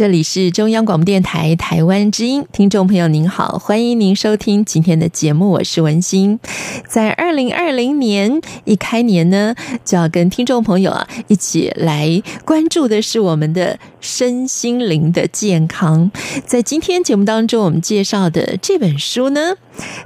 这里是中央广播电台台湾之音，听众朋友您好，欢迎您收听今天的节目，我是文心。在二零二零年一开年呢，就要跟听众朋友啊一起来关注的是我们的身心灵的健康。在今天节目当中，我们介绍的这本书呢，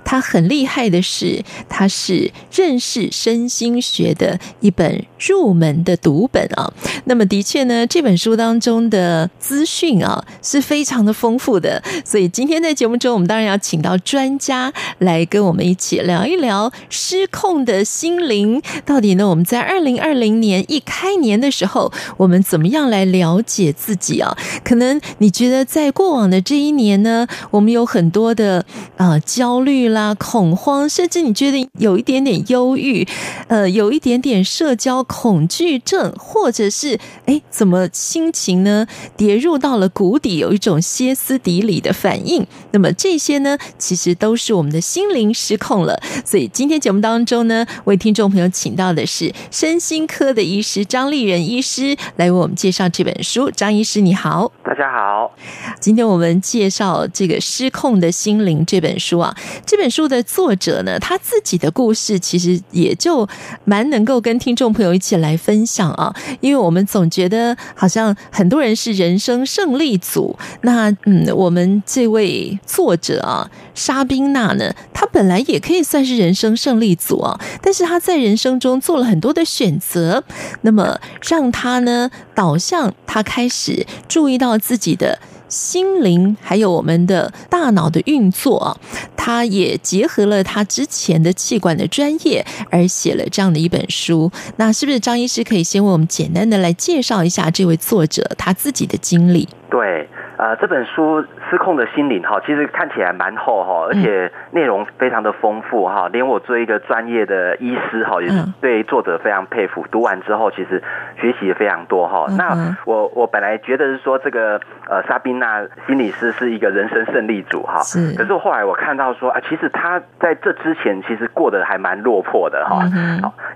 它很厉害的是，它是认识身心学的一本入门的读本啊。那么，的确呢，这本书当中的资讯啊是非常的丰富的。所以今天在节目中，我们当然要请到专家来跟我们一起聊一聊失控的心灵。到底呢，我们在二零二零年一开年的时候，我们怎么样来了解自己啊？可能你觉得在过往的这一年呢，我们有很多的啊、焦虑啦、恐慌，甚至你觉得有一点点忧郁，呃，有一点点社交恐惧症，或者是哎，怎么心情呢跌入到了谷底，有一种歇斯底里的反应。那么这些呢，其实都是我们的心灵失控了。所以今天节目当中呢，为听众朋友请到的是身心科的医师张立仁医师来为我们介绍这本书。张医师你好，大家好。今天我们介绍这个《失控的心灵》这本书啊，这本书的作者呢，他自己的故事其实也就蛮能够跟听众朋友一起来分享啊，因为我们总觉得好像很多人是人生胜胜利组，那嗯，我们这位作者啊，沙宾娜呢，她本来也可以算是人生胜利组啊，但是她在人生中做了很多的选择，那么让她呢导向她开始注意到自己的。心灵还有我们的大脑的运作啊，他也结合了他之前的气管的专业，而写了这样的一本书。那是不是张医师可以先为我们简单的来介绍一下这位作者他自己的经历？对。呃，这本书《失控的心灵》哈，其实看起来蛮厚哈，而且内容非常的丰富哈，连我作为一个专业的医师哈，也是对作者非常佩服。读完之后，其实学习也非常多哈。那我我本来觉得是说这个呃，莎宾娜心理师是一个人生胜利组哈，是。可是后来我看到说啊，其实他在这之前其实过得还蛮落魄的哈，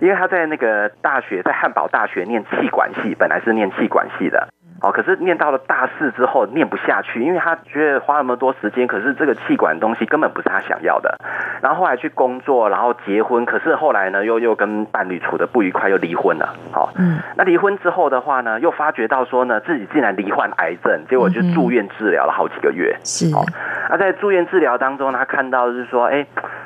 因为他在那个大学，在汉堡大学念气管系，本来是念气管系的。哦，可是念到了大四之后念不下去，因为他觉得花那么多时间，可是这个气管东西根本不是他想要的。然后后来去工作，然后结婚，可是后来呢，又又跟伴侣处的不愉快，又离婚了。好，嗯，那离婚之后的话呢，又发觉到说呢，自己竟然罹患癌症，结果就住院治疗了好几个月。是，好，那在住院治疗当中，他看到就是说，哎，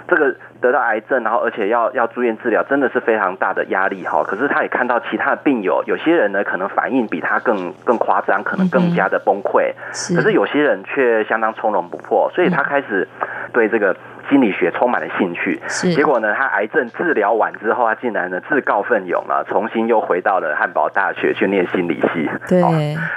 这个。得到癌症，然后而且要要住院治疗，真的是非常大的压力哈。可是他也看到其他的病友，有些人呢可能反应比他更更夸张，可能更加的崩溃。是。可是有些人却相当从容不迫，所以他开始对这个。心理学充满了兴趣，是结果呢？他癌症治疗完之后，他竟然呢自告奋勇了，重新又回到了汉堡大学去念心理系。对，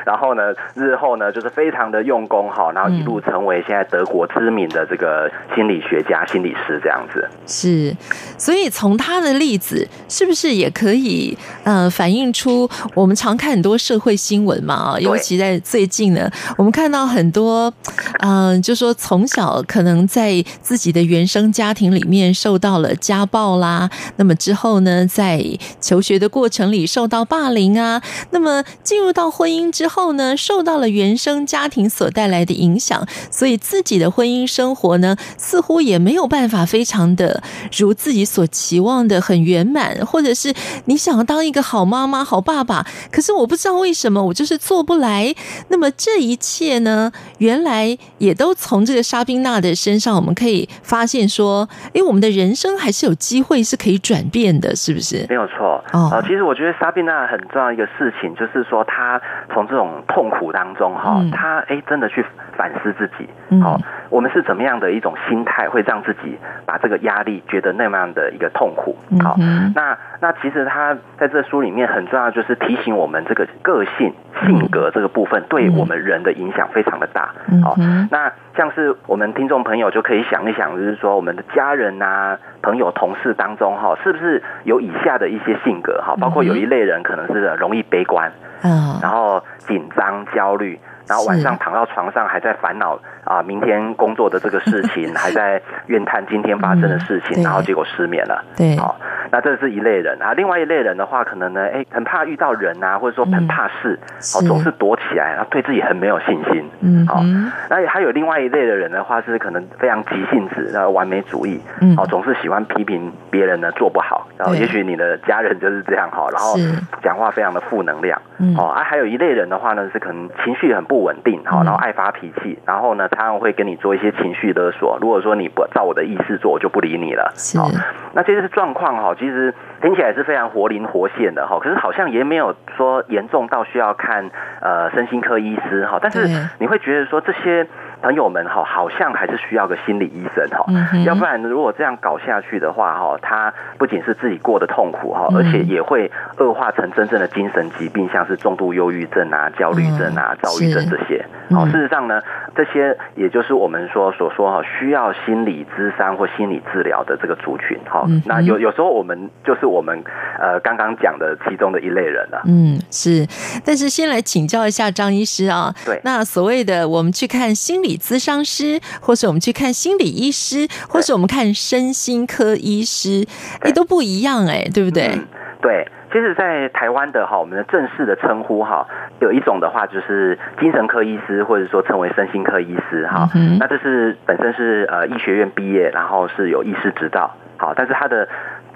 然后呢，日后呢就是非常的用功哈，然后一路成为现在德国知名的这个心理学家、心理师这样子。是，所以从他的例子，是不是也可以呃反映出我们常看很多社会新闻嘛？啊，尤其在最近呢，我们看到很多嗯、呃，就说从小可能在自己的原生家庭里面受到了家暴啦，那么之后呢，在求学的过程里受到霸凌啊，那么进入到婚姻之后呢，受到了原生家庭所带来的影响，所以自己的婚姻生活呢，似乎也没有办法非常的如自己所期望的很圆满，或者是你想要当一个好妈妈、好爸爸，可是我不知道为什么我就是做不来。那么这一切呢，原来也都从这个沙宾娜的身上，我们可以。发现说，哎，我们的人生还是有机会是可以转变的，是不是？没有错。哦，其实我觉得莎宾娜很重要一个事情，就是说她从这种痛苦当中哈，她哎真的去反思自己。好，我们是怎么样的一种心态，会让自己把这个压力觉得那么样的一个痛苦？好，那那其实她在这书里面很重要，就是提醒我们这个个性性格这个部分对我们人的影响非常的大。好，那像是我们听众朋友就可以想一想。就是说，我们的家人啊、朋友、同事当中，哈，是不是有以下的一些性格？哈，包括有一类人可能是容易悲观，嗯，然后紧张、焦虑，然后晚上躺到床上还在烦恼啊，明天工作的这个事情，还在怨叹今天发生的事情，然后结果失眠了。对，好，那这是一类人啊。另外一类人的话，可能呢，哎，很怕遇到人啊，或者说很怕事，哦，总是躲起来，然后对自己很没有信心。嗯，好，那还有另外一类的人的话，是可能非常急性子，然后完美主义，嗯，哦，总是喜欢批评别人呢做不好，然后也许你的家人就是这样哈，然后讲话非常的负能量。嗯，哦，啊，还有一类人的话呢，是可能情绪很不。不稳定，好，然后爱发脾气，然后呢，他会跟你做一些情绪勒索。如果说你不照我的意思做，我就不理你了。好，那这些状况哈，其实听起来是非常活灵活现的哈，可是好像也没有说严重到需要看呃身心科医师哈，但是你会觉得说这些。朋友们哈，好像还是需要个心理医生哈，要不然如果这样搞下去的话哈，他不仅是自己过得痛苦哈，而且也会恶化成真正的精神疾病，像是重度忧郁症啊、焦虑症啊、躁郁症这些。好，事实上呢，这些也就是我们说所说哈，需要心理咨商或心理治疗的这个族群哈。那有有时候我们就是我们呃刚刚讲的其中的一类人了。嗯，是。但是先来请教一下张医师啊，对，那所谓的我们去看心理。咨商师，或是我们去看心理医师，或是我们看身心科医师，哎，都不一样哎，对不对？嗯、对，其实，在台湾的哈，我们的正式的称呼哈，有一种的话就是精神科医师，或者说称为身心科医师哈。嗯、那这是本身是呃医学院毕业，然后是有医师执照，好，但是他的。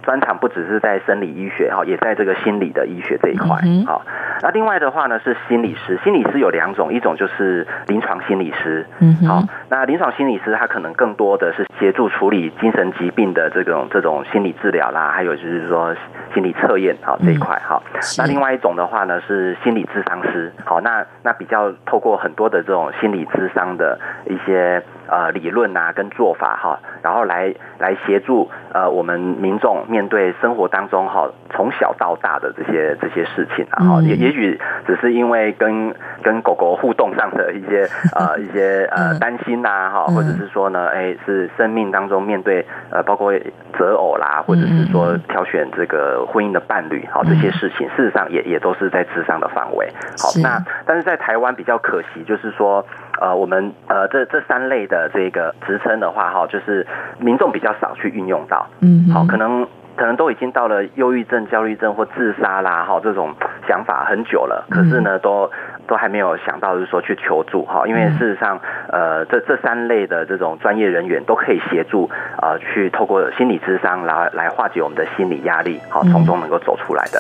专长不只是在生理医学哈，也在这个心理的医学这一块。好，那另外的话呢是心理师，心理师有两种，一种就是临床心理师。嗯，好，那临床心理师他可能更多的是协助处理精神疾病的这种这种心理治疗啦，还有就是说心理测验好这一块哈。那另外一种的话呢是心理咨商师。好，那那比较透过很多的这种心理咨商的一些。呃，理论啊，跟做法哈，然后来来协助呃我们民众面对生活当中哈从小到大的这些这些事情啊，哈，也也许只是因为跟跟狗狗互动上的一些 呃一些呃担心呐哈，或者是说呢，哎，是生命当中面对呃包括择偶啦，或者是说挑选这个婚姻的伴侣哈，这些事情，事实上也也都是在智商的范围。好，那但是在台湾比较可惜，就是说。呃，我们呃这这三类的这个职称的话，哈，就是民众比较少去运用到，嗯，好，可能可能都已经到了忧郁症、焦虑症或自杀啦，哈，这种想法很久了，可是呢，都都还没有想到，就是说去求助，哈，因为事实上，呃，这这三类的这种专业人员都可以协助，呃，去透过心理智商来来化解我们的心理压力，好，从中能够走出来的。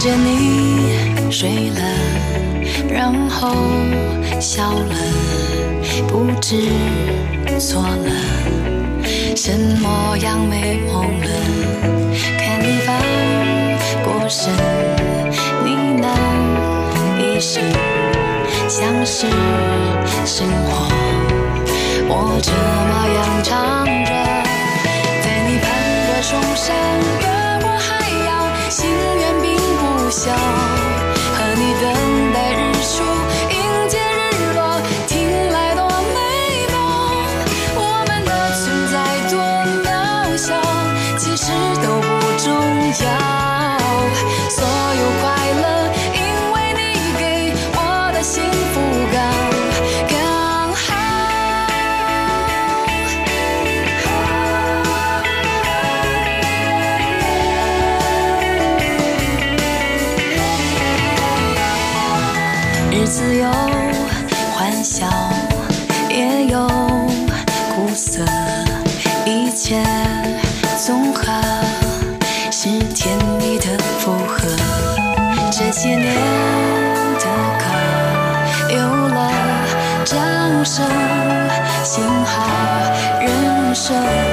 见你睡了，然后笑了，不知错了，什么样美梦了？看你翻过身，呢喃一声，像是生活，我这么样唱着，笑。人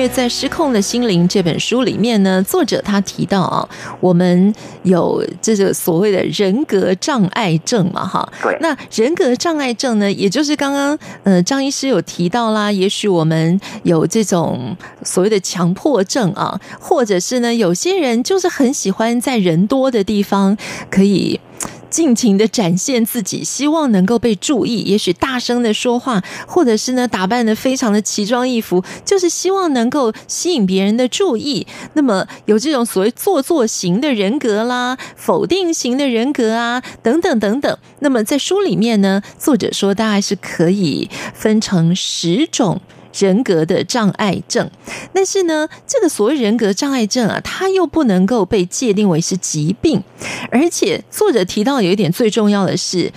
因为在《失控的心灵》这本书里面呢，作者他提到啊，我们有这个所谓的人格障碍症嘛，哈。对。那人格障碍症呢，也就是刚刚呃张医师有提到啦，也许我们有这种所谓的强迫症啊，或者是呢，有些人就是很喜欢在人多的地方可以。尽情的展现自己，希望能够被注意。也许大声的说话，或者是呢打扮的非常的奇装异服，就是希望能够吸引别人的注意。那么有这种所谓做作型的人格啦，否定型的人格啊，等等等等。那么在书里面呢，作者说大概是可以分成十种。人格的障碍症，但是呢，这个所谓人格障碍症啊，它又不能够被界定为是疾病，而且作者提到有一点最重要的是。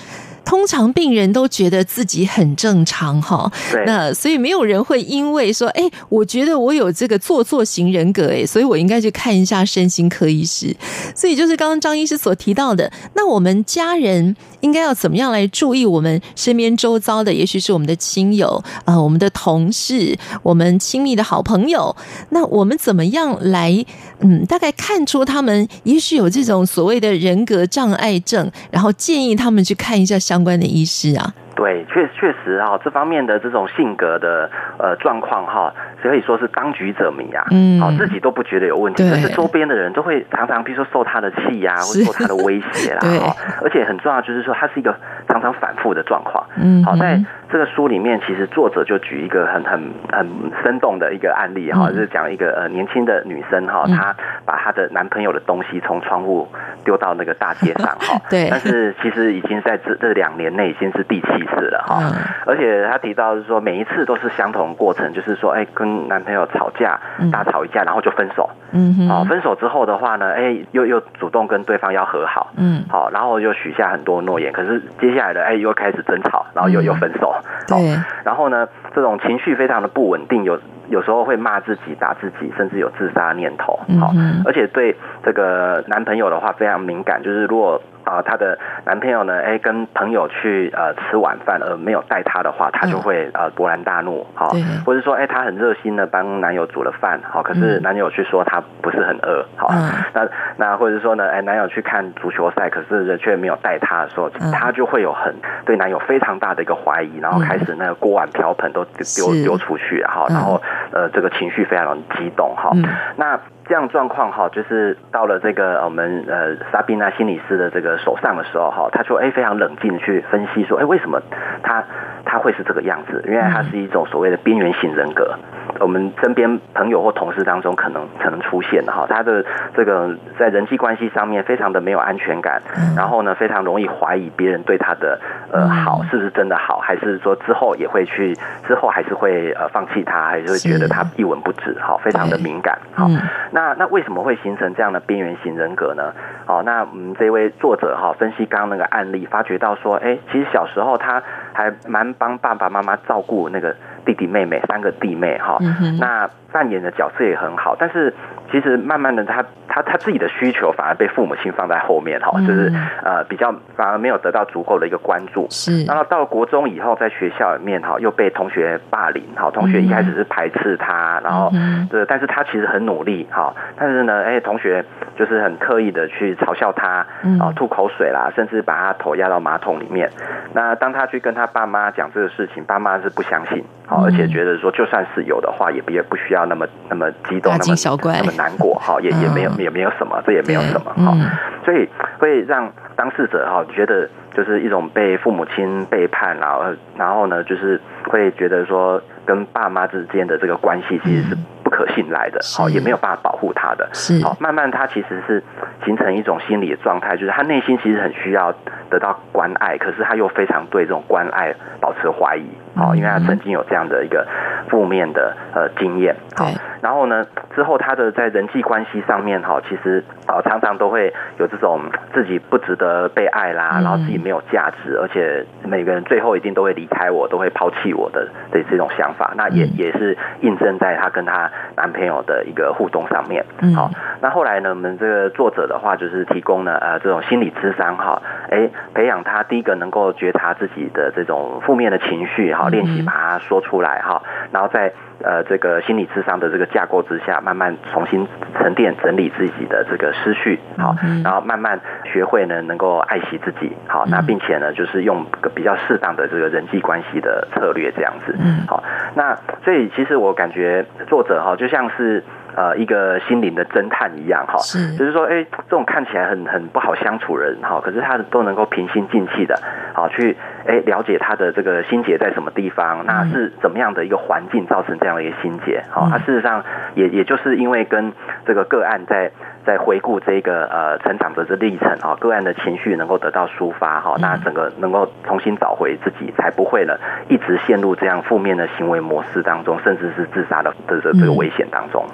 通常病人都觉得自己很正常哈，那所以没有人会因为说，哎，我觉得我有这个做作型人格，哎，所以我应该去看一下身心科医师。所以就是刚刚张医师所提到的，那我们家人应该要怎么样来注意我们身边周遭的，也许是我们的亲友啊、呃，我们的同事，我们亲密的好朋友，那我们怎么样来，嗯，大概看出他们也许有这种所谓的人格障碍症，然后建议他们去看一下相相关的医师啊。对，确确实哈，这方面的这种性格的呃状况哈，可以说是当局者迷啊，嗯，好，自己都不觉得有问题，但是周边的人都会常常，比如说受他的气呀、啊，或者受他的威胁 啦，哈，而且很重要就是说，他是一个常常反复的状况，嗯，好，在这个书里面，其实作者就举一个很很很生动的一个案例哈，就是讲一个呃年轻的女生哈，她把她的男朋友的东西从窗户丢到那个大街上哈，对，但是其实已经在这这两年内已经是第七。次了哈，而且他提到是说每一次都是相同的过程，就是说哎跟男朋友吵架，大吵一架，然后就分手，嗯哼，好，分手之后的话呢，哎又又主动跟对方要和好，嗯，好，然后又许下很多诺言，可是接下来的哎又开始争吵，然后又又分手，对，然后呢这种情绪非常的不稳定，有有时候会骂自己、打自己，甚至有自杀念头，好，而且对这个男朋友的话非常敏感，就是如果。啊，她的男朋友呢？哎，跟朋友去呃吃晚饭，而没有带她的话，她就会呃勃然大怒，好，或者说哎，她很热心的帮男友煮了饭，好，可是男友去说他不是很饿，好，那那或者说呢，哎，男友去看足球赛，可是却没有带她的时候，她就会有很对男友非常大的一个怀疑，然后开始那个锅碗瓢盆都丢丢出去，哈，然后呃这个情绪非常的激动，哈，那。这样状况哈，就是到了这个我们呃莎宾娜心理师的这个手上的时候哈，他说哎非常冷静去分析说哎为什么他他会是这个样子？因为他是一种所谓的边缘型人格。我们身边朋友或同事当中可能可能出现的哈，他的这个在人际关系上面非常的没有安全感，然后呢非常容易怀疑别人对他的呃好是不是真的好，还是说之后也会去之后还是会呃放弃他，还是会觉得他一文不值好，非常的敏感好。那那为什么会形成这样的边缘型人格呢？好，那我们这位作者哈分析刚刚那个案例，发觉到说，哎，其实小时候他还蛮帮爸爸妈妈照顾那个弟弟妹妹三个弟妹哈，那扮演的角色也很好，但是。其实慢慢的他，他他他自己的需求反而被父母亲放在后面哈，就是呃比较反而没有得到足够的一个关注。是，然后到了国中以后，在学校里面哈，又被同学霸凌哈，同学一开始是排斥他，然后对，但是他其实很努力哈，但是呢，哎，同学就是很刻意的去嘲笑他，啊，吐口水啦，甚至把他头压到马桶里面。那当他去跟他爸妈讲这个事情，爸妈是不相信，好，而且觉得说就算是有的话，也也不需要那么那么激动，那么那么难。难过哈，也也没有也没有什么，这也没有什么哈，所以会让当事者哈觉得就是一种被父母亲背叛，然后然后呢，就是会觉得说跟爸妈之间的这个关系其实是不。可信赖的，好，也没有办法保护他的，是。好，慢慢他其实是形成一种心理的状态，就是他内心其实很需要得到关爱，可是他又非常对这种关爱保持怀疑，好，因为他曾经有这样的一个负面的呃经验，好，然后呢，之后他的在人际关系上面哈，其实啊常常都会有这种自己不值得被爱啦，然后自己没有价值，而且每个人最后一定都会离开我，都会抛弃我的的这种想法，那也也是印证在她跟她男朋友的一个互动上面。好，那后来呢，我们这个作者的话就是提供了呃这种心理咨商哈，哎培养他第一个能够觉察自己的这种负面的情绪哈，练习把它说出来哈，然后在呃这个心理智商的这个架构之下，慢慢重新沉淀整理自己的这个思绪好，然后慢慢学会呢能够爱惜自己好，那并且呢就是用个比较适当的这个人际关系的策略这样子，好，那所以其实我感觉作者哈就像是。呃，一个心灵的侦探一样哈，是，就是说，哎，这种看起来很很不好相处的人哈，可是他都能够平心静气的，好去哎了解他的这个心结在什么地方，那是怎么样的一个环境造成这样的一个心结，好，他事实上也也就是因为跟这个个案在。在回顾这个呃成长的这历程哈，个案的情绪能够得到抒发哈，那整个能够重新找回自己，才不会呢一直陷入这样负面的行为模式当中，甚至是自杀的这这这个危险当中。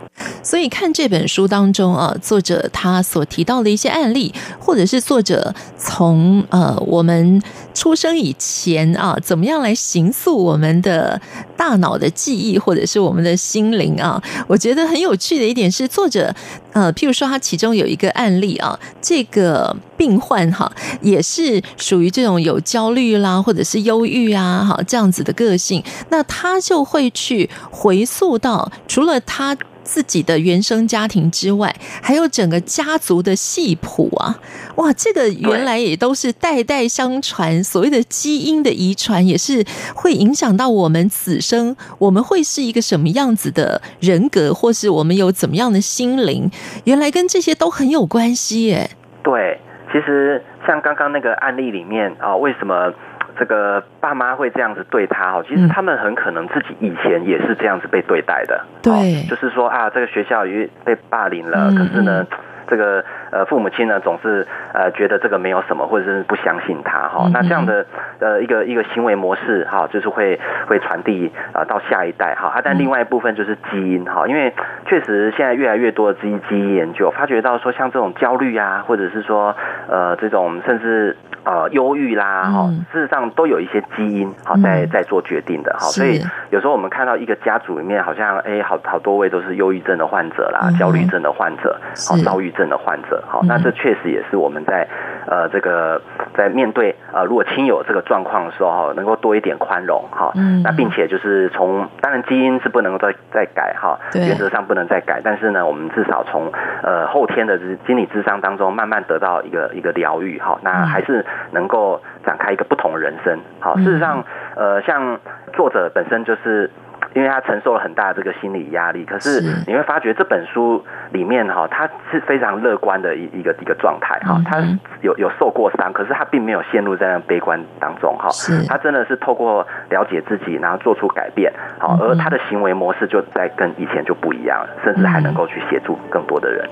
所以看这本书当中啊，作者他所提到的一些案例，或者是作者从呃我们出生以前啊，怎么样来形塑我们的大脑的记忆，或者是我们的心灵啊，我觉得很有趣的一点是作者。呃，譬如说，他其中有一个案例啊，这个病患哈，也是属于这种有焦虑啦，或者是忧郁啊，哈，这样子的个性，那他就会去回溯到除了他。自己的原生家庭之外，还有整个家族的系谱啊！哇，这个原来也都是代代相传，所谓的基因的遗传，也是会影响到我们此生，我们会是一个什么样子的人格，或是我们有怎么样的心灵，原来跟这些都很有关系耶。对，其实像刚刚那个案例里面啊，为什么？这个爸妈会这样子对他哦，其实他们很可能自己以前也是这样子被对待的。对，就是说啊，这个学校被霸凌了，可是呢，这个呃父母亲呢总是呃觉得这个没有什么，或者是不相信他哈。那这样的呃一个一个行为模式哈，就是会会传递啊到下一代哈。啊，但另外一部分就是基因哈，因为确实现在越来越多的基因基因研究发觉到说，像这种焦虑啊，或者是说呃这种甚至。呃，忧郁啦，哈，事实上都有一些基因，好在在做决定的，哈，所以有时候我们看到一个家族里面，好像哎，好好多位都是忧郁症的患者啦，焦虑症的患者，好，躁郁症的患者，好，那这确实也是我们在呃这个在面对呃如果亲友这个状况的时候，哈，能够多一点宽容，哈，嗯。那并且就是从当然基因是不能够再再改，哈，原则上不能再改，但是呢，我们至少从呃后天的心理智商当中慢慢得到一个一个疗愈，哈，那还是。能够展开一个不同的人生，好，事实上，呃，像作者本身就是，因为他承受了很大的这个心理压力，可是你会发觉这本书里面哈，他是非常乐观的一一个一个状态哈，他有有受过伤，可是他并没有陷入在那悲观当中哈，他真的是透过了解自己，然后做出改变，好，而他的行为模式就在跟以前就不一样了，甚至还能够去协助更多的人。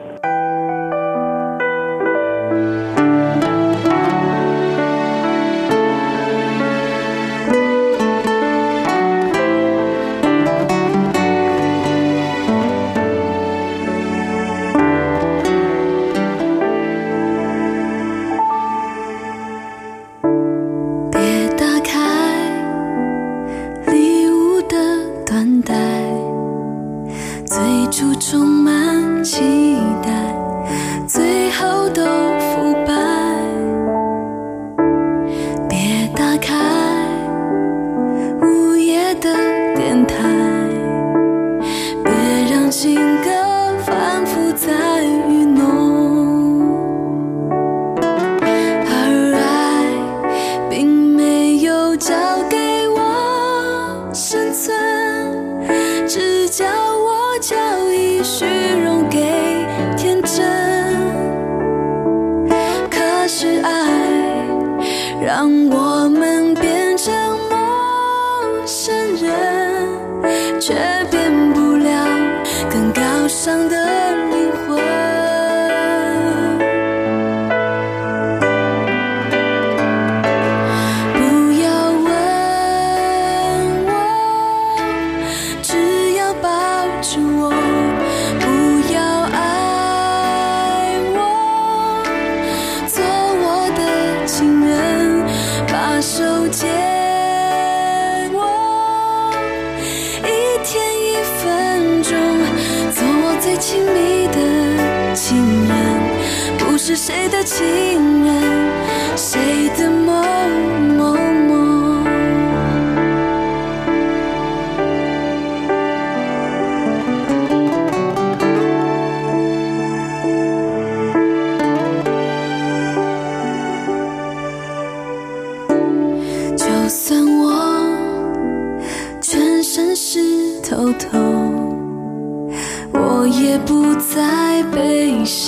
等待，最初充满期待。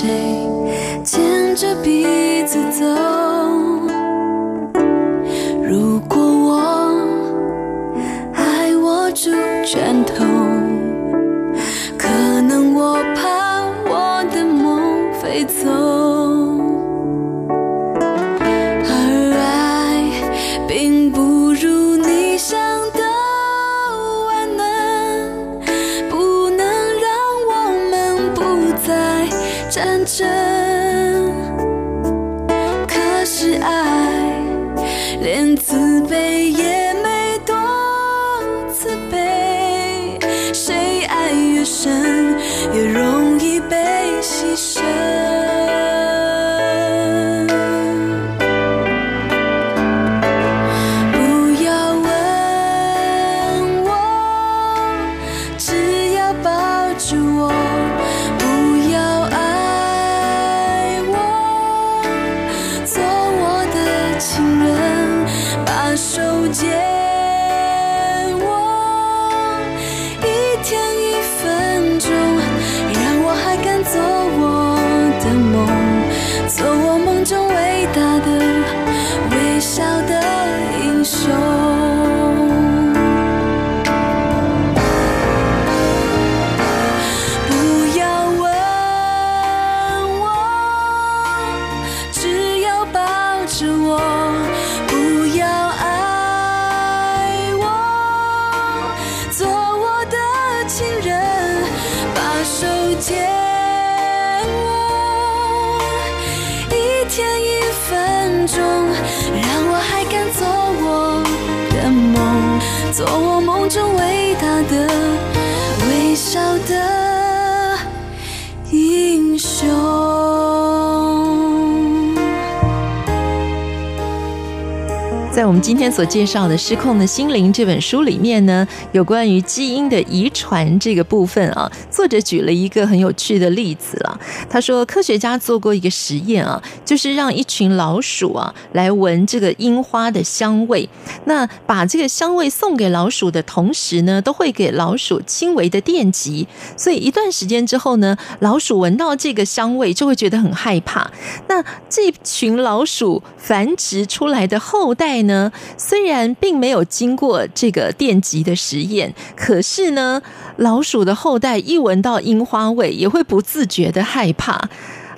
被做我梦中伟大的微笑的英雄。在我们今天所介绍的《失控的心灵》这本书里面呢，有关于基因的遗传这个部分啊，作者举了一个很有趣的例子了。他说，科学家做过一个实验啊，就是让一群老鼠啊来闻这个樱花的香味，那把这个香味送给老鼠的同时呢，都会给老鼠轻微的电击，所以一段时间之后呢，老鼠闻到这个香味就会觉得很害怕。那这群老鼠繁殖出来的后代呢，呢，虽然并没有经过这个电极的实验，可是呢，老鼠的后代一闻到樱花味，也会不自觉的害怕。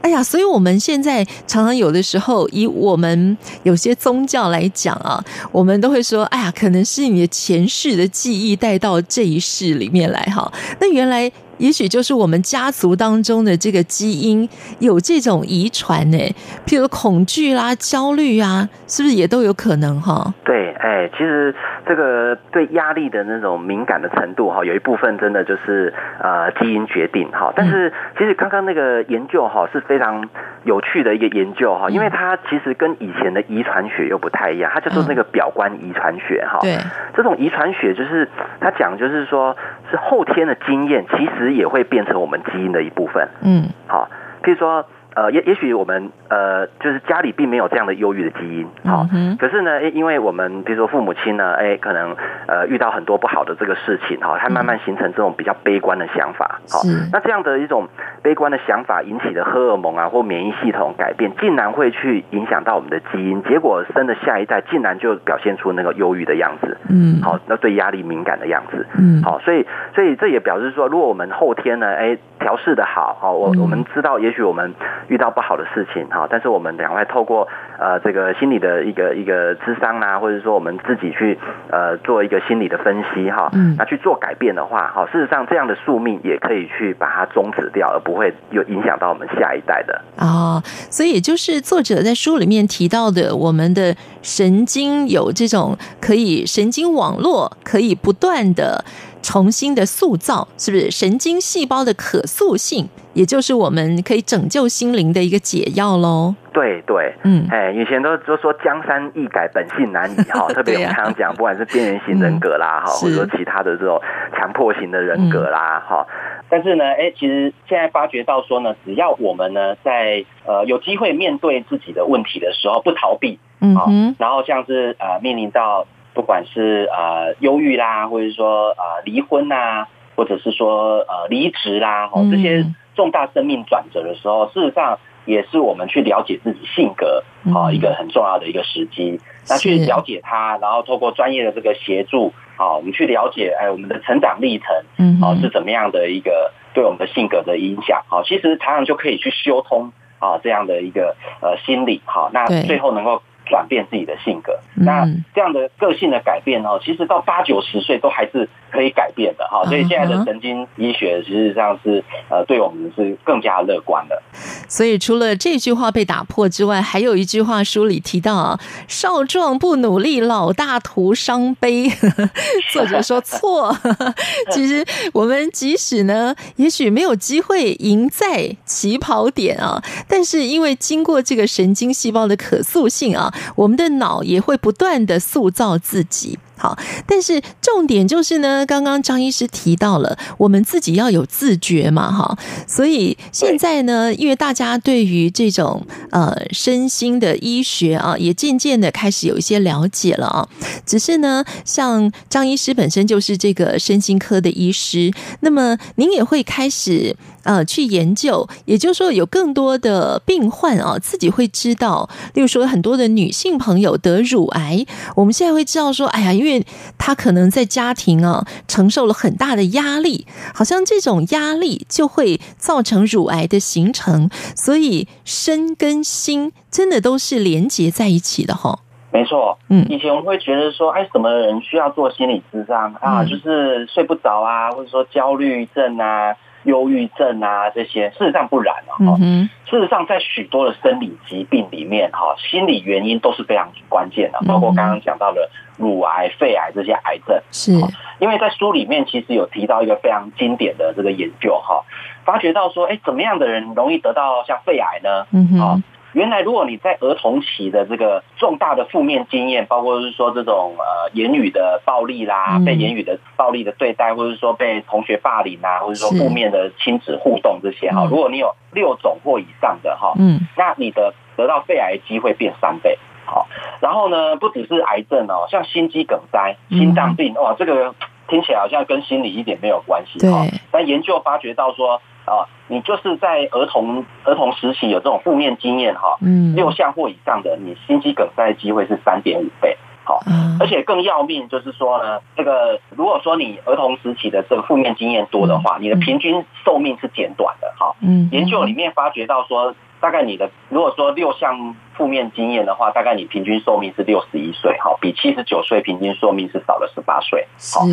哎呀，所以我们现在常常有的时候，以我们有些宗教来讲啊，我们都会说，哎呀，可能是你的前世的记忆带到这一世里面来哈。那原来。也许就是我们家族当中的这个基因有这种遗传呢，譬如恐惧啦、焦虑啊，是不是也都有可能哈？对，哎，其实这个对压力的那种敏感的程度哈，有一部分真的就是呃基因决定哈。但是其实刚刚那个研究哈是非常有趣的一个研究哈，因为它其实跟以前的遗传学又不太一样，它叫做那个表观遗传学哈。对，这种遗传学就是它讲就是说是后天的经验，其实。也会变成我们基因的一部分。嗯，好，譬如说，呃，也也许我们呃，就是家里并没有这样的忧郁的基因，好、嗯，可是呢，因为我们比如说父母亲呢，哎，可能呃遇到很多不好的这个事情，哈，他慢慢形成这种比较悲观的想法，好，那这样的一种悲观的想法引起的荷尔蒙啊或免疫系统改变，竟然会去影响到我们的基因，结果生的下一代竟然就表现出那个忧郁的样子，嗯，好，那对压力敏感的样子，嗯，好，所以所以这也表示说，如果我们后天呢，哎，调试的好，好，我我们知道，也许我们。遇到不好的事情哈，但是我们赶快透过呃这个心理的一个一个智商啊，或者说我们自己去呃做一个心理的分析哈，嗯，那去做改变的话哈，事实上这样的宿命也可以去把它终止掉，而不会有影响到我们下一代的哦。所以也就是作者在书里面提到的，我们的神经有这种可以神经网络可以不断的。重新的塑造，是不是神经细胞的可塑性，也就是我们可以拯救心灵的一个解药喽？对对，嗯，哎，以前都都说江山易改，本性难移哈，特别我们常常讲，不管是边缘型人格啦，哈、嗯，或者说其他的这种强迫型的人格啦，哈、嗯，但是呢，哎，其实现在发觉到说呢，只要我们呢在呃有机会面对自己的问题的时候，不逃避，嗯哼，然后像是呃面临到。不管是呃忧郁啦，或者是说呃离婚呐，或者是说呃离职啦，哦这些重大生命转折的时候，事实上也是我们去了解自己性格啊一个很重要的一个时机。那去了解它，然后透过专业的这个协助，啊，我们去了解哎我们的成长历程，嗯，啊是怎么样的一个对我们的性格的影响，啊，其实常常就可以去修通啊这样的一个呃心理，好，那最后能够。转变自己的性格，那这样的个性的改变哦，其实到八九十岁都还是可以改变的哈。所以现在的神经医学实际上是呃，对我们是更加乐观的。所以除了这句话被打破之外，还有一句话书里提到啊：“少壮不努力，老大徒伤悲。”作者说错，其实我们即使呢，也许没有机会赢在起跑点啊，但是因为经过这个神经细胞的可塑性啊。我们的脑也会不断的塑造自己。好，但是重点就是呢，刚刚张医师提到了，我们自己要有自觉嘛，哈，所以现在呢，因为大家对于这种呃身心的医学啊，也渐渐的开始有一些了解了啊。只是呢，像张医师本身就是这个身心科的医师，那么您也会开始呃去研究，也就是说有更多的病患啊，自己会知道，例如说很多的女性朋友得乳癌，我们现在会知道说，哎呀，因为他可能在家庭啊承受了很大的压力，好像这种压力就会造成乳癌的形成，所以身跟心真的都是连结在一起的哈。没错，嗯，以前我们会觉得说，哎，什么人需要做心理咨商啊？就是睡不着啊，或者说焦虑症啊。忧郁症啊，这些事实上不然啊。嗯、事实上，在许多的生理疾病里面，哈，心理原因都是非常关键的。包括刚刚讲到的乳癌、肺癌这些癌症，是。因为在书里面其实有提到一个非常经典的这个研究，哈，发觉到说，哎，怎么样的人容易得到像肺癌呢？嗯哼。原来，如果你在儿童期的这个重大的负面经验，包括是说这种呃言语的暴力啦，被言语的暴力的对待，或者说被同学霸凌啊，或者说负面的亲子互动这些哈，如果你有六种或以上的哈，嗯，那你的得到肺癌机会变三倍。好，然后呢，不只是癌症哦，像心肌梗塞、心脏病，哇，这个听起来好像跟心理一点没有关系哈。但研究发觉到说。啊，你就是在儿童儿童时期有这种负面经验哈，嗯，六项或以上的，你心肌梗塞的机会是三点五倍，好，而且更要命就是说呢，这个如果说你儿童时期的这个负面经验多的话，你的平均寿命是减短的，哈，嗯，研究里面发觉到说。大概你的如果说六项负面经验的话，大概你平均寿命是六十一岁，哈，比七十九岁平均寿命是少了十八岁，好，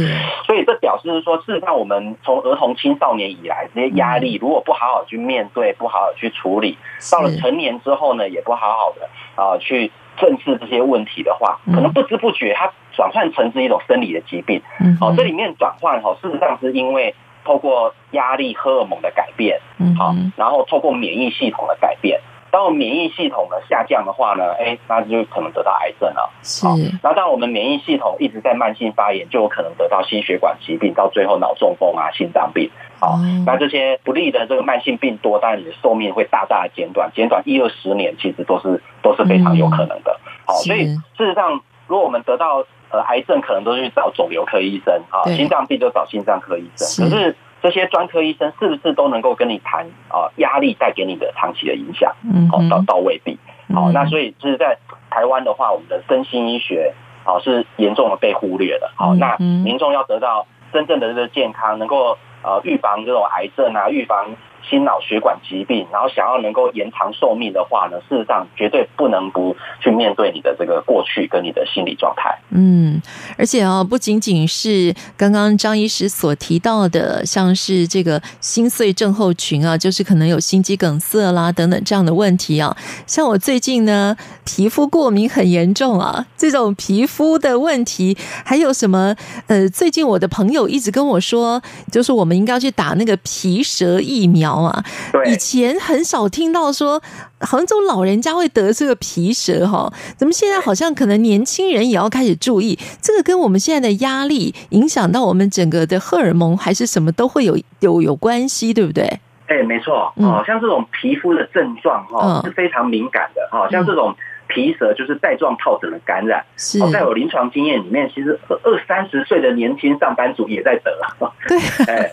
所以这表示是说，事实上我们从儿童青少年以来，这些压力如果不好好去面对，不好好去处理，到了成年之后呢，也不好好的啊去正视这些问题的话，可能不知不觉它转换成是一种生理的疾病，好，这里面转换哈，事实上是因为。透过压力荷尔蒙的改变，好，然后透过免疫系统的改变，当我们免疫系统的下降的话呢，哎，那就可能得到癌症了。是。那当我们免疫系统一直在慢性发炎，就有可能得到心血管疾病，到最后脑中风啊、心脏病。好，那这些不利的这个慢性病多，当然你的寿命会大大的减短，减短一二十年，其实都是都是非常有可能的。好，所以事实上，如果我们得到呃癌症，可能都是去找肿瘤科医生啊，心脏病就找心脏科医生。可是这些专科医生是不是都能够跟你谈啊压力带给你的长期的影响？嗯，好，倒倒未必。好，那所以就是在台湾的话，我们的身心医学啊是严重的被忽略了。好，那民众要得到真正的这个健康，能够。呃，预防这种癌症啊，预防心脑血管疾病，然后想要能够延长寿命的话呢，事实上绝对不能不去面对你的这个过去跟你的心理状态。嗯，而且啊，不仅仅是刚刚张医师所提到的，像是这个心碎症候群啊，就是可能有心肌梗塞啦等等这样的问题啊。像我最近呢，皮肤过敏很严重啊，这种皮肤的问题还有什么？呃，最近我的朋友一直跟我说，就是我们应该要去打那个皮蛇疫苗啊。对，以前很少听到说，好像这种老人家会得这个皮蛇哈，怎么现在好像可能年轻人也要开始注意？这个跟我们现在的压力影响到我们整个的荷尔蒙还是什么都会有有有关系，对不对？哎，没错，哦，像这种皮肤的症状哈是非常敏感的哈，像这种。皮蛇就是带状疱疹的感染，是。在我临床经验里面，其实二三十岁的年轻上班族也在得啊。对，哎，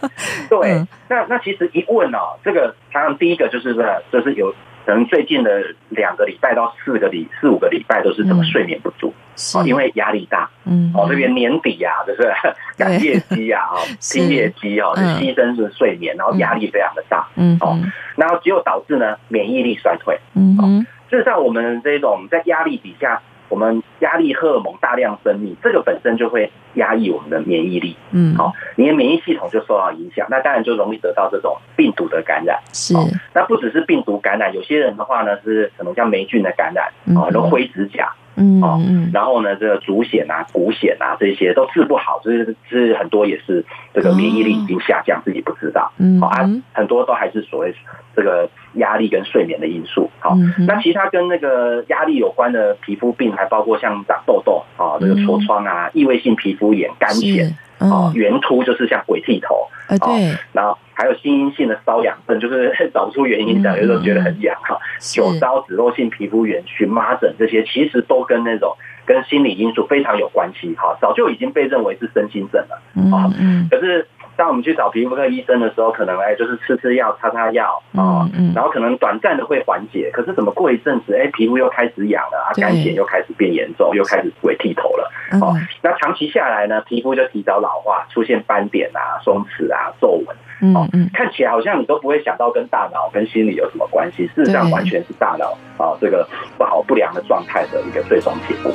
对，那那其实一问哦，这个常常第一个就是说，就是有可能最近的两个礼拜到四个礼四五个礼拜都是怎么睡眠不足，哦，因为压力大，嗯，哦，这边年底呀，就是 赶业绩呀，哦，拼业绩哦，就牺牲是睡眠，然后压力非常的大，嗯，哦，然后结果导致呢免疫力衰退，嗯。事实上，我们这种在压力底下，我们压力荷尔蒙大量分泌，这个本身就会压抑我们的免疫力。嗯，好，你的免疫系统就受到影响，那当然就容易得到这种病毒的感染。是，那不只是病毒感染，有些人的话呢是可能像霉菌的感染，啊，都灰指甲。嗯，哦，然后呢，这个足癣啊、股癣啊，这些都治不好，就是是很多也是这个免疫力已经下降，自己不知道。嗯，好啊，很多都还是所谓这个压力跟睡眠的因素。好，那其他跟那个压力有关的皮肤病，还包括像长痘痘啊、这个痤疮啊、异位性皮肤炎、干癬。哦，圆秃就是像鬼剃头，啊对，然后还有心因性的瘙痒症，就是 找不出原因的，有时候觉得很痒哈。酒糟脂漏性皮肤炎、荨麻疹这些，其实都跟那种跟心理因素非常有关系哈，早就已经被认为是身心症了啊。可是。当我们去找皮肤科医生的时候，可能哎就是吃吃药、擦擦药啊，然后可能短暂的会缓解，可是怎么过一阵子，哎皮肤又开始痒了啊，干癣又开始变严重，又开始鬼剃头了。哦，那长期下来呢，皮肤就提早老化，出现斑点啊、松弛啊、皱纹。哦，看起来好像你都不会想到跟大脑、跟心理有什么关系，事实上完全是大脑啊这个不好、不良的状态的一个最终结果。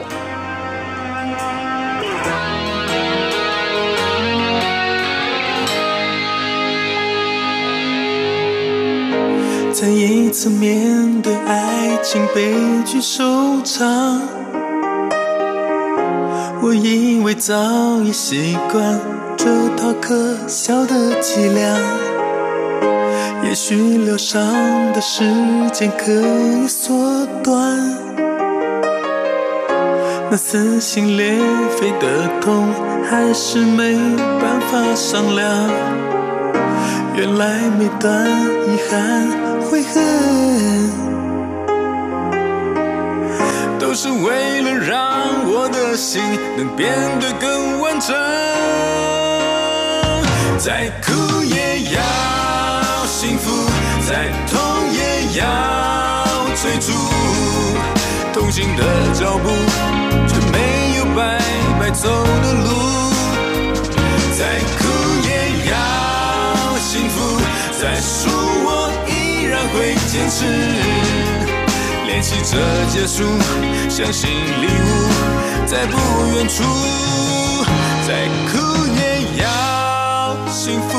再一次面对爱情悲剧收场，我以为早已习惯这套可笑的伎俩，也许疗伤的时间可以缩短，那撕心裂肺的痛还是没办法商量，原来每段遗憾。悔恨，都是为了让我的心能变得更完整。再苦也要幸福，再痛也要追逐。同行的脚步，却没有白白走的路。再苦也要幸福，再输我。会坚持，练习着结束，相信礼物在不远处，再苦也要幸福。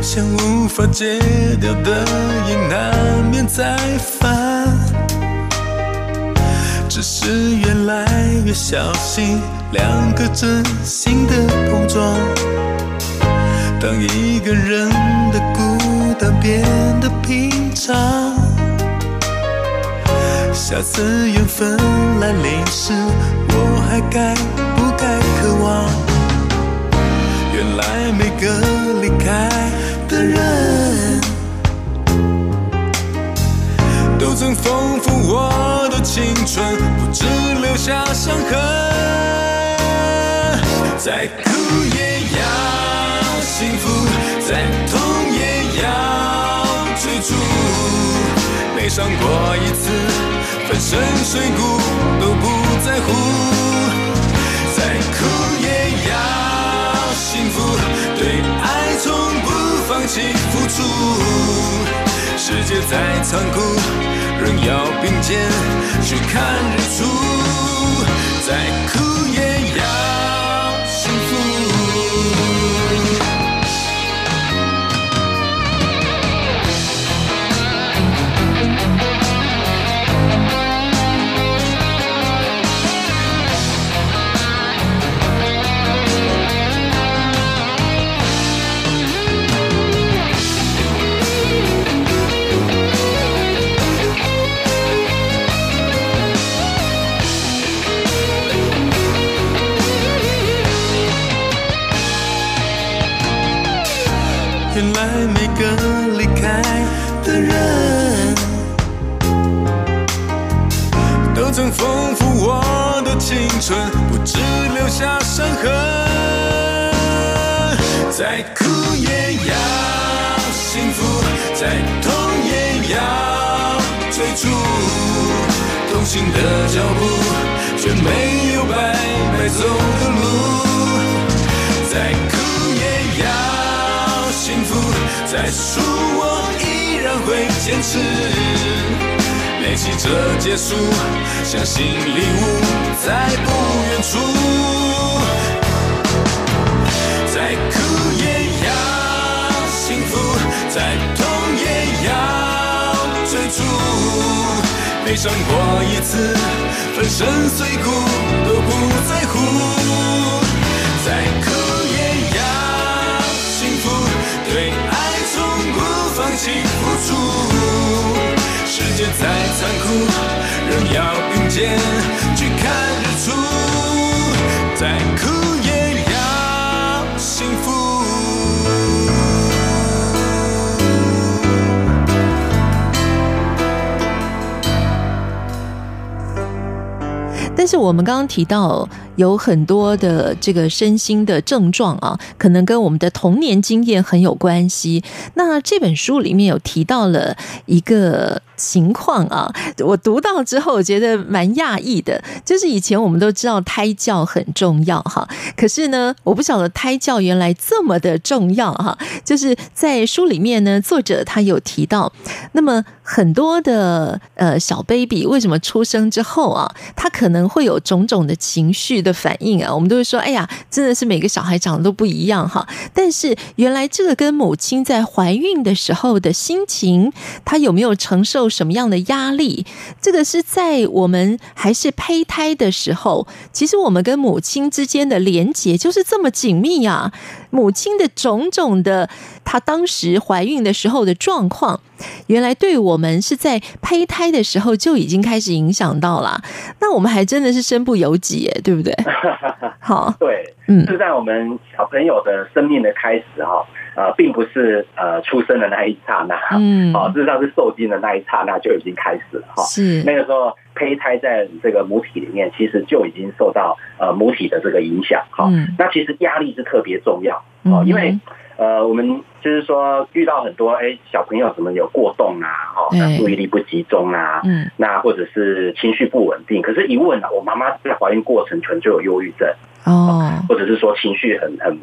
像无法戒掉的瘾，难免再犯，只是越来越小心，两个真心的碰撞。当一个人的孤单变得平常，下次缘分来临时，我还该不该渴望？原来每个离开的人，都曾丰富我的青春，不只留下伤痕。再幸福，再痛也要追逐。悲伤过一次，粉身碎骨都不在乎。再苦也要幸福，对爱从不放弃付出。世界再残酷，仍要并肩去看日出。再苦个离开的人都曾丰富我的青春，不只留下伤痕。再苦也要幸福，再痛也要追逐。同行的脚步却没有白白走的路。在。再输我依然会坚持练习着结束，相信礼物在不远处，再苦也要幸福，再痛也要追逐，悲伤过一次，粉身碎骨都不在乎，再苦也要幸福，对爱。起付出。世界再残酷，仍要并肩去看日出。再苦也要幸福。但是我们刚刚提到。有很多的这个身心的症状啊，可能跟我们的童年经验很有关系。那这本书里面有提到了一个情况啊，我读到之后我觉得蛮讶异的，就是以前我们都知道胎教很重要哈，可是呢，我不晓得胎教原来这么的重要哈。就是在书里面呢，作者他有提到，那么很多的呃小 baby 为什么出生之后啊，他可能会有种种的情绪的反应啊，我们都会说，哎呀，真的是每个小孩长得都不一样哈。但是原来这个跟母亲在怀孕的时候的心情，她有没有承受什么样的压力？这个是在我们还是胚胎的时候，其实我们跟母亲之间的连结就是这么紧密啊。母亲的种种的，她当时怀孕的时候的状况，原来对我们是在胚胎的时候就已经开始影响到了。那我们还真的是身不由己，对不对？好，对，嗯，是在我们小朋友的生命的开始哈。呃，并不是呃出生的那一刹那，嗯，啊，事实上是受精的那一刹那就已经开始了哈。是那个时候，胚胎在这个母体里面，其实就已经受到呃母体的这个影响哈。嗯，那其实压力是特别重要哦，因为呃，我们就是说遇到很多哎小朋友怎么有过动啊，哦，那注意力不集中啊，嗯，那或者是情绪不稳定。可是，一问啊，我妈妈在怀孕过程全就有忧郁症哦，或者是说情绪很很。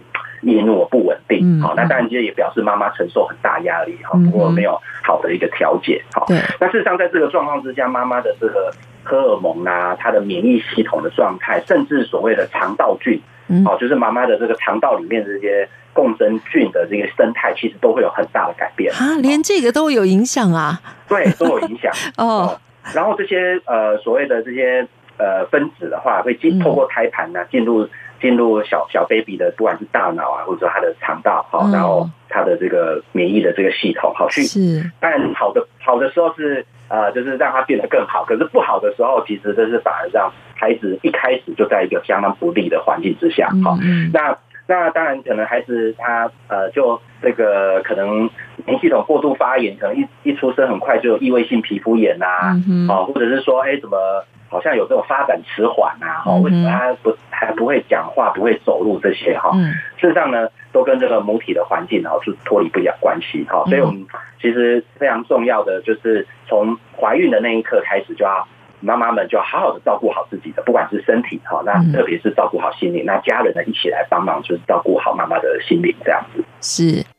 易怒不稳定，好，那当然这也表示妈妈承受很大压力，哈，不过没有好的一个调节，好，那事实上在这个状况之下，妈妈的这个荷尔蒙啊，她的免疫系统的状态，甚至所谓的肠道菌，好，就是妈妈的这个肠道里面的这些共生菌的这个生态，其实都会有很大的改变啊，连这个都有影响啊，对，都有影响 哦。然后这些呃所谓的这些呃分子的话，会进透过胎盘呢进入。进入小小 baby 的，不管是大脑啊，或者说他的肠道，好，然后他的这个免疫的这个系统，好去。是。但好的好的时候是呃，就是让他变得更好。可是不好的时候，其实这是反而让孩子一开始就在一个相当不利的环境之下。好，那那当然可能孩子他呃，就这个可能免疫系统过度发炎，可能一一出生很快就有异位性皮肤炎呐，啊，或者是说，哎，怎么？好像有这种发展迟缓啊，哈，为什么他不还不会讲话、不会走路这些哈？事实上呢，都跟这个母体的环境然后是脱离不了关系哈。所以我们其实非常重要的就是从怀孕的那一刻开始，就要妈妈们就好好的照顾好自己的，不管是身体哈，那特别是照顾好心灵，那家人呢一起来帮忙，就是照顾好妈妈的心灵这样子。是。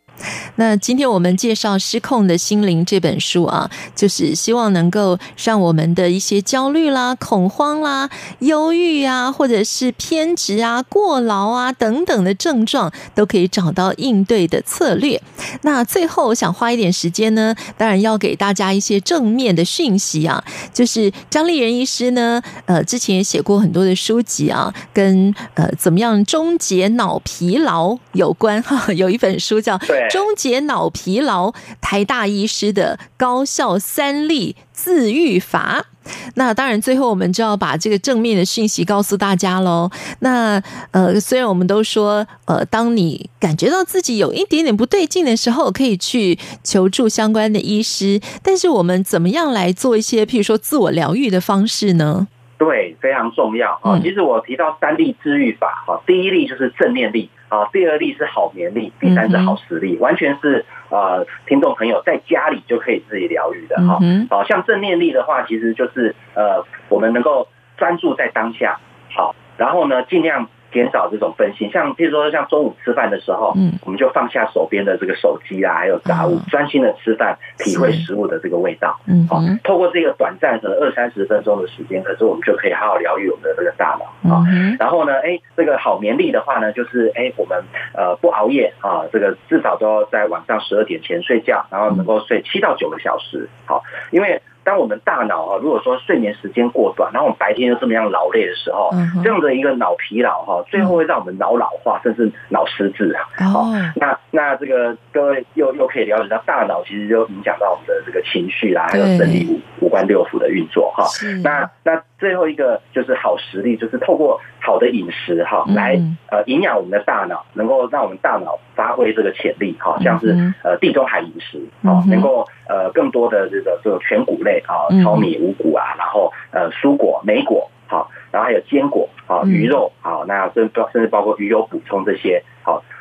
那今天我们介绍《失控的心灵》这本书啊，就是希望能够让我们的一些焦虑啦、恐慌啦、忧郁啊，或者是偏执啊、过劳啊等等的症状，都可以找到应对的策略。那最后我想花一点时间呢，当然要给大家一些正面的讯息啊，就是张立仁医师呢，呃，之前也写过很多的书籍啊，跟呃怎么样终结脑疲劳有关哈，有一本书叫。终结脑疲劳，台大医师的高效三力自愈法。那当然，最后我们就要把这个正面的讯息告诉大家喽。那呃，虽然我们都说，呃，当你感觉到自己有一点点不对劲的时候，可以去求助相关的医师。但是，我们怎么样来做一些，譬如说自我疗愈的方式呢？对，非常重要啊。其实我提到三力自愈法，哈，第一力就是正念力。啊，第二例是好眠力，第三是好实力，完全是呃，听众朋友在家里就可以自己疗愈的哈。好，像正念力的话，其实就是呃，我们能够专注在当下，好，然后呢，尽量。减少这种分心，像譬如说像中午吃饭的时候，嗯，我们就放下手边的这个手机啊，还有杂物，专心的吃饭，体会食物的这个味道，嗯，好，透过这个短暂的二三十分钟的时间，可是我们就可以好好疗愈我们的这个大脑。啊。然后呢，哎，这个好眠力的话呢，就是哎，我们呃不熬夜啊，这个至少都要在晚上十二点前睡觉，然后能够睡七到九个小时，好，因为。当我们大脑啊，如果说睡眠时间过短，然后我们白天又这么样劳累的时候，这样的一个脑疲劳哈，最后会让我们脑老化，甚至脑失智啊。好，那那这个各位又又可以了解到，大脑其实就影响到我们的这个情绪啦，还有生理五五官六腑的运作哈。那那最后一个就是好实力，就是透过好的饮食哈，来呃营养我们的大脑，能够让我们大脑发挥这个潜力哈，像是呃地中海饮食啊，能够呃更多的这个这个全谷类啊，糙米、五谷啊，然后呃蔬果、莓果好，然后还有坚果啊、鱼肉好，那甚甚至包括鱼油补充这些好，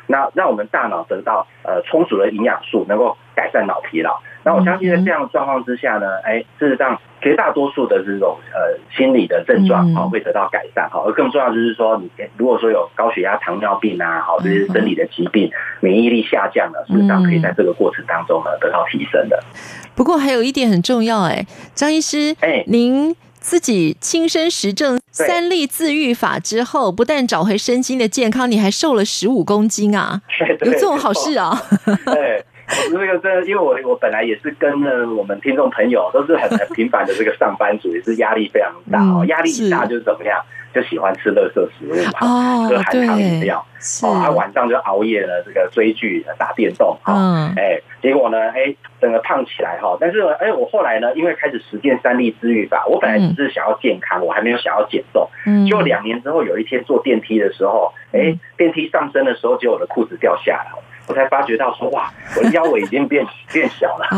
那让我们大脑得到呃充足的营养素，能够改善脑疲劳。那我相信在这样的状况之下呢，哎，事实上绝大多数的这种呃心理的症状啊会得到改善。哈，而更重要就是说，你如果说有高血压、糖尿病啊，好这些生理的疾病，免疫力下降了，事实上可以在这个过程当中呢得到提升的。不过还有一点很重要，哎，张医师，哎，您自己亲身实证三力自愈法之后，不但找回身心的健康，你还瘦了十五公斤啊，有这种好事啊？对。这个真，因为我我本来也是跟了我们听众朋友都是很很平凡的这个上班族，也是压力非常大哦。压力一大就是怎么样，就喜欢吃垃圾食物嘛，喝含糖饮料哦，他晚上就熬夜了，这个追剧、打电动啊，哎，结果呢，哎，整个胖起来哈。但是哎，我后来呢，因为开始实践三力治愈法，我本来只是想要健康，我还没有想要减重。嗯，就两年之后，有一天坐电梯的时候，哎，电梯上升的时候，结果我的裤子掉下来。我才发觉到说哇，我的腰围已经变变小了，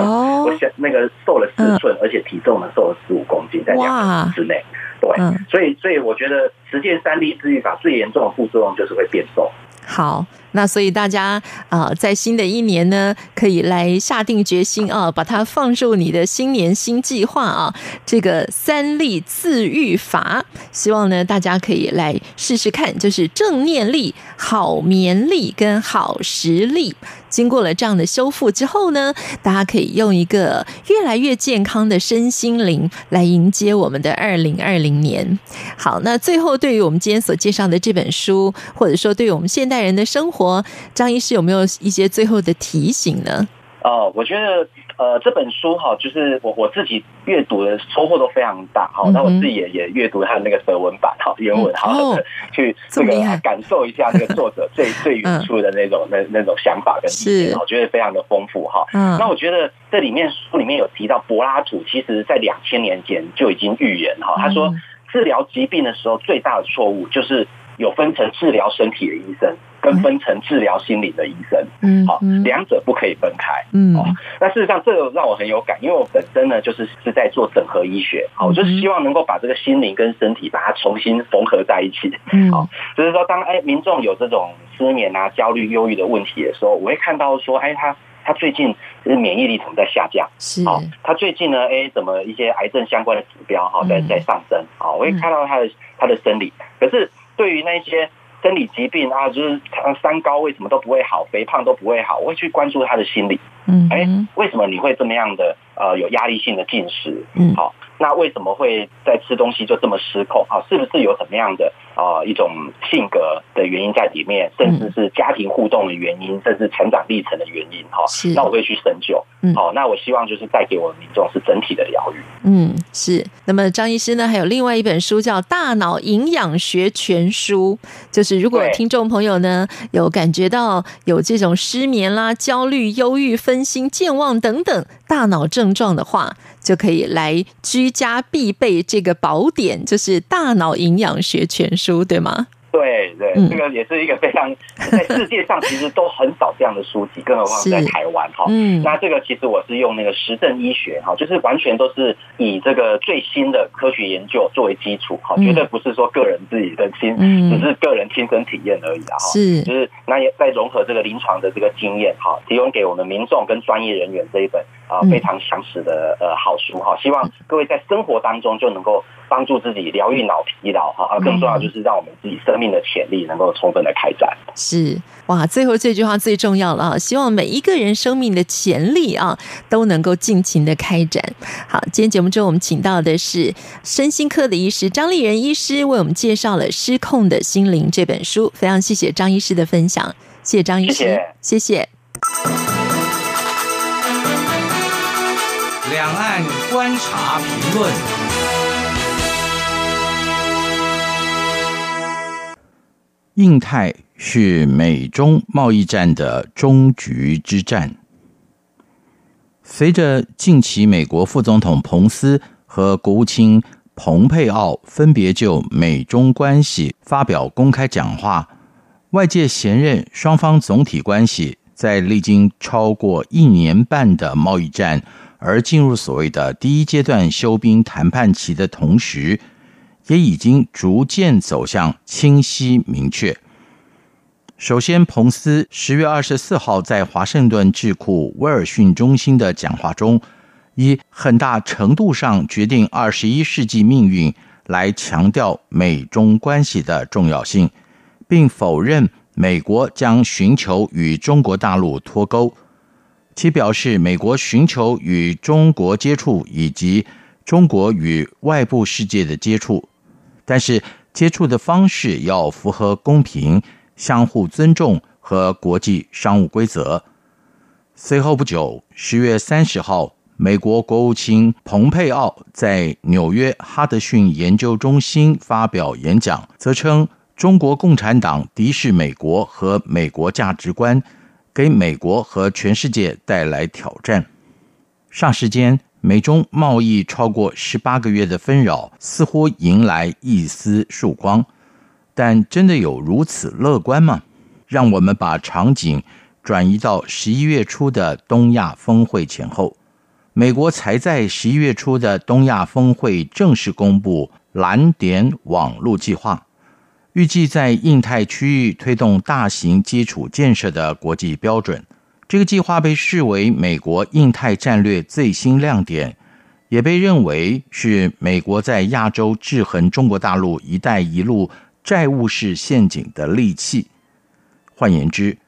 我小那个瘦了四寸，而且体重呢瘦了十五公斤，在两年之内。对，所以所以我觉得实践三力自愈法最严重的副作用就是会变瘦。好，那所以大家啊，在新的一年呢，可以来下定决心啊，把它放入你的新年新计划啊。这个三力自愈法，希望呢大家可以来试试看，就是正念力、好眠力跟好时力。经过了这样的修复之后呢，大家可以用一个越来越健康的身心灵来迎接我们的二零二零年。好，那最后后对于我们今天所介绍的这本书，或者说对于我们现代人的生活，张医师有没有一些最后的提醒呢？哦，我觉得呃这本书哈，就是我我自己阅读的收获都非常大哈。那、嗯、我自己也也阅读他的那个德文版哈，原文哈，嗯、去这个感受一下那个作者最最原初的那种、嗯、那那种想法跟意见，我觉得非常的丰富哈。嗯，那我觉得这里面书里面有提到柏拉图，其实在两千年前就已经预言哈，他说治疗疾病的时候最大的错误就是有分成治疗身体的医生。跟分成治疗心理的医生，嗯，好，两者不可以分开，嗯，哦，那事实上这个让我很有感，因为我本身呢就是是在做整合医学，好，我就是希望能够把这个心灵跟身体把它重新缝合在一起，嗯，好，就是说当哎民众有这种失眠啊、焦虑、忧郁的问题的时候，我会看到说，哎，他他最近就是免疫力怎么在下降，是，哦，他最近呢，哎，怎么一些癌症相关的指标哈在在上升，啊，我会看到他的他的生理，可是对于那些。生理疾病啊，就是三高为什么都不会好，肥胖都不会好，我会去关注他的心理。嗯，哎，为什么你会这么样的呃有压力性的进食？嗯，好，那为什么会在吃东西就这么失控啊？是不是有什么样的啊一种性格的原因在里面，甚至是家庭互动的原因，甚至成长历程的原因？哈，是，那我会去深究。嗯，好，那我希望就是带给我的民众是整体的疗愈。嗯，是。那么张医师呢，还有另外一本书叫《大脑营养学全书》，就是如果听众朋友呢有感觉到有这种失眠啦、焦虑、忧郁、分心、健忘等等大脑症状的话，就可以来居家必备这个宝典，就是《大脑营养学全书》，对吗？对对，这个也是一个非常 在世界上其实都很少这样的书籍，更何况在台湾哈。嗯，那这个其实我是用那个实证医学哈，就是完全都是以这个最新的科学研究作为基础哈，绝对不是说个人自己的亲，只是个人亲身体验而已哈。是，就是那也在融合这个临床的这个经验哈，提供给我们民众跟专业人员这一本啊非常详实的呃好书哈，希望各位在生活当中就能够。帮助自己疗愈脑疲劳哈，而更重要就是让我们自己生命的潜力能够充分的开展。是哇，最后这句话最重要了啊！希望每一个人生命的潜力啊都能够尽情的开展。好，今天节目中我们请到的是身心科的医师张立仁医师，为我们介绍了《失控的心灵》这本书。非常谢谢张医师的分享，谢谢张医师，谢谢。谢谢两岸观察评论。印太是美中贸易战的终局之战。随着近期美国副总统彭斯和国务卿蓬佩奥分别就美中关系发表公开讲话，外界闲认双方总体关系在历经超过一年半的贸易战而进入所谓的第一阶段休兵谈判期的同时，也已经逐渐走向清晰明确。首先，彭斯十月二十四号在华盛顿智库威尔逊中心的讲话中，以很大程度上决定二十一世纪命运来强调美中关系的重要性，并否认美国将寻求与中国大陆脱钩。其表示，美国寻求与中国接触以及中国与外部世界的接触。但是接触的方式要符合公平、相互尊重和国际商务规则。随后不久，十月三十号，美国国务卿蓬佩奥在纽约哈德逊研究中心发表演讲，则称中国共产党敌视美国和美国价值观，给美国和全世界带来挑战。霎时间。美中贸易超过十八个月的纷扰似乎迎来一丝曙光，但真的有如此乐观吗？让我们把场景转移到十一月初的东亚峰会前后。美国才在十一月初的东亚峰会正式公布蓝点网络计划，预计在印太区域推动大型基础建设的国际标准。这个计划被视为美国印太战略最新亮点，也被认为是美国在亚洲制衡中国大陆“一带一路”债务式陷阱的利器。换言之，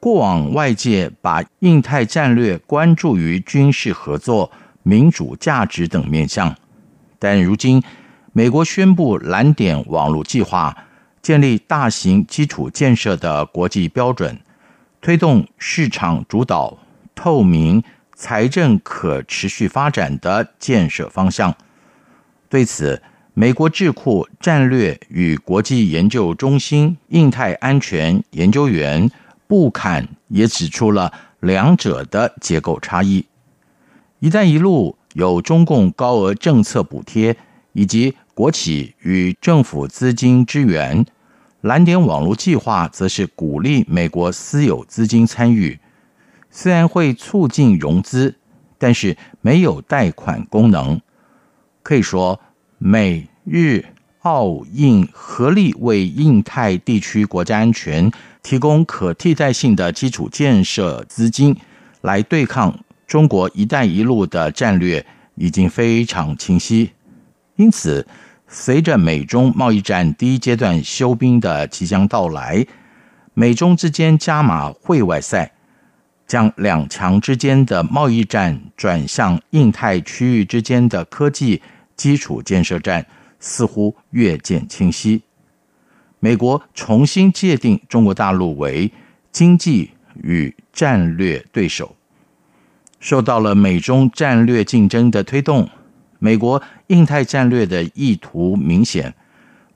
过往外界把印太战略关注于军事合作、民主价值等面向，但如今美国宣布蓝点网络计划，建立大型基础建设的国际标准。推动市场主导、透明、财政可持续发展的建设方向。对此，美国智库战略与国际研究中心印太安全研究员布坎也指出了两者的结构差异。“一带一路”有中共高额政策补贴以及国企与政府资金支援。蓝点网络计划则是鼓励美国私有资金参与，虽然会促进融资，但是没有贷款功能。可以说，美日澳印合力为印太地区国家安全提供可替代性的基础建设资金，来对抗中国“一带一路”的战略已经非常清晰。因此，随着美中贸易战第一阶段休兵的即将到来，美中之间加码会外赛，将两强之间的贸易战转向印太区域之间的科技基础建设战，似乎越见清晰。美国重新界定中国大陆为经济与战略对手，受到了美中战略竞争的推动。美国印太战略的意图明显，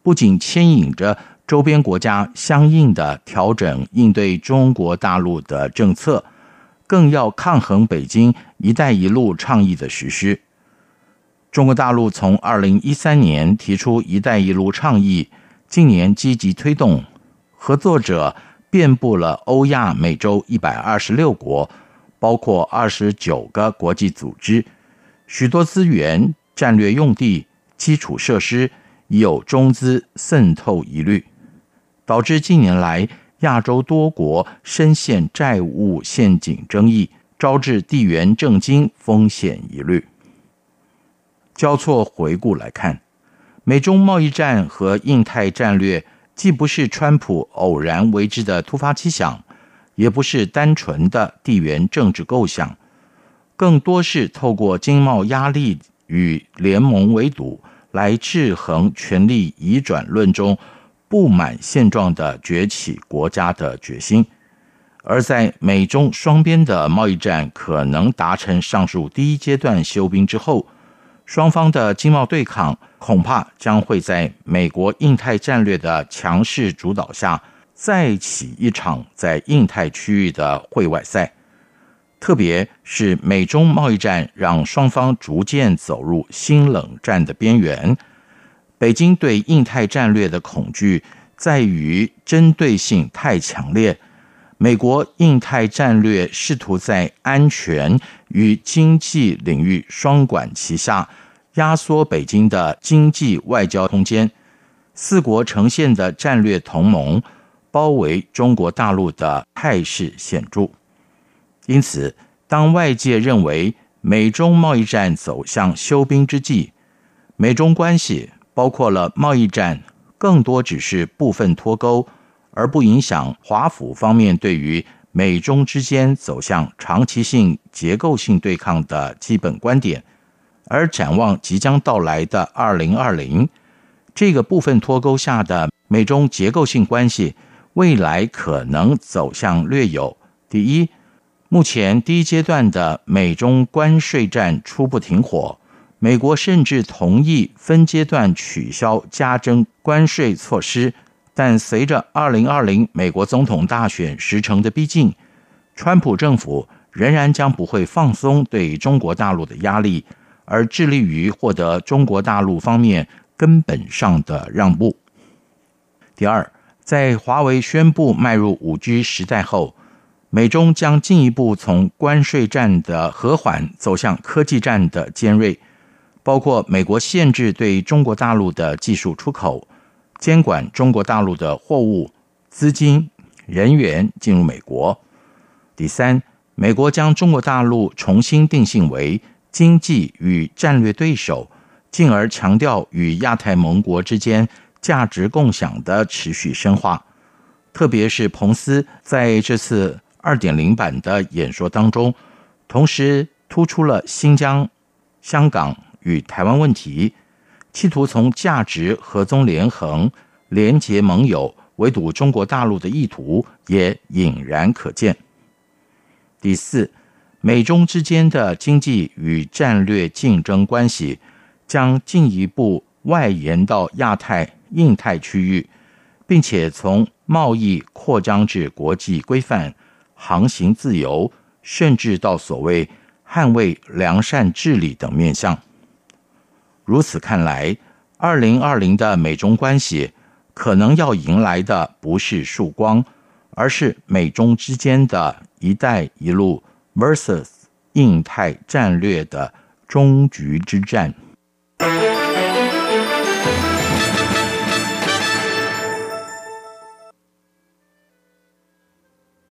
不仅牵引着周边国家相应的调整应对中国大陆的政策，更要抗衡北京“一带一路”倡议的实施。中国大陆从二零一三年提出“一带一路”倡议，近年积极推动，合作者遍布了欧亚美洲一百二十六国，包括二十九个国际组织。许多资源、战略用地、基础设施已有中资渗透疑虑，导致近年来亚洲多国深陷债务陷阱争议，招致地缘政经风险疑虑。交错回顾来看，美中贸易战和印太战略既不是川普偶然为之的突发奇想，也不是单纯的地缘政治构想。更多是透过经贸压力与联盟围堵来制衡权力移转论中不满现状的崛起国家的决心，而在美中双边的贸易战可能达成上述第一阶段休兵之后，双方的经贸对抗恐怕将会在美国印太战略的强势主导下再起一场在印太区域的会外赛。特别是美中贸易战让双方逐渐走入新冷战的边缘。北京对印太战略的恐惧在于针对性太强烈。美国印太战略试图在安全与经济领域双管齐下，压缩北京的经济外交空间。四国呈现的战略同盟包围中国大陆的态势显著。因此，当外界认为美中贸易战走向休兵之际，美中关系包括了贸易战，更多只是部分脱钩，而不影响华府方面对于美中之间走向长期性结构性对抗的基本观点。而展望即将到来的二零二零，这个部分脱钩下的美中结构性关系，未来可能走向略有第一。目前第一阶段的美中关税战初步停火，美国甚至同意分阶段取消加征关税措施。但随着二零二零美国总统大选时程的逼近，川普政府仍然将不会放松对中国大陆的压力，而致力于获得中国大陆方面根本上的让步。第二，在华为宣布迈入五 G 时代后。美中将进一步从关税战的和缓走向科技战的尖锐，包括美国限制对中国大陆的技术出口，监管中国大陆的货物、资金、人员进入美国。第三，美国将中国大陆重新定性为经济与战略对手，进而强调与亚太盟国之间价值共享的持续深化，特别是彭斯在这次。二点零版的演说当中，同时突出了新疆、香港与台湾问题，企图从价值合纵连横、连结盟友、围堵中国大陆的意图也隐然可见。第四，美中之间的经济与战略竞争关系将进一步外延到亚太、印太区域，并且从贸易扩张至国际规范、航行自由，甚至到所谓捍卫良善治理等面向。如此看来，二零二零的美中关系可能要迎来的不是曙光，而是美中之间的一带一路。versus 印太战略的终局之战。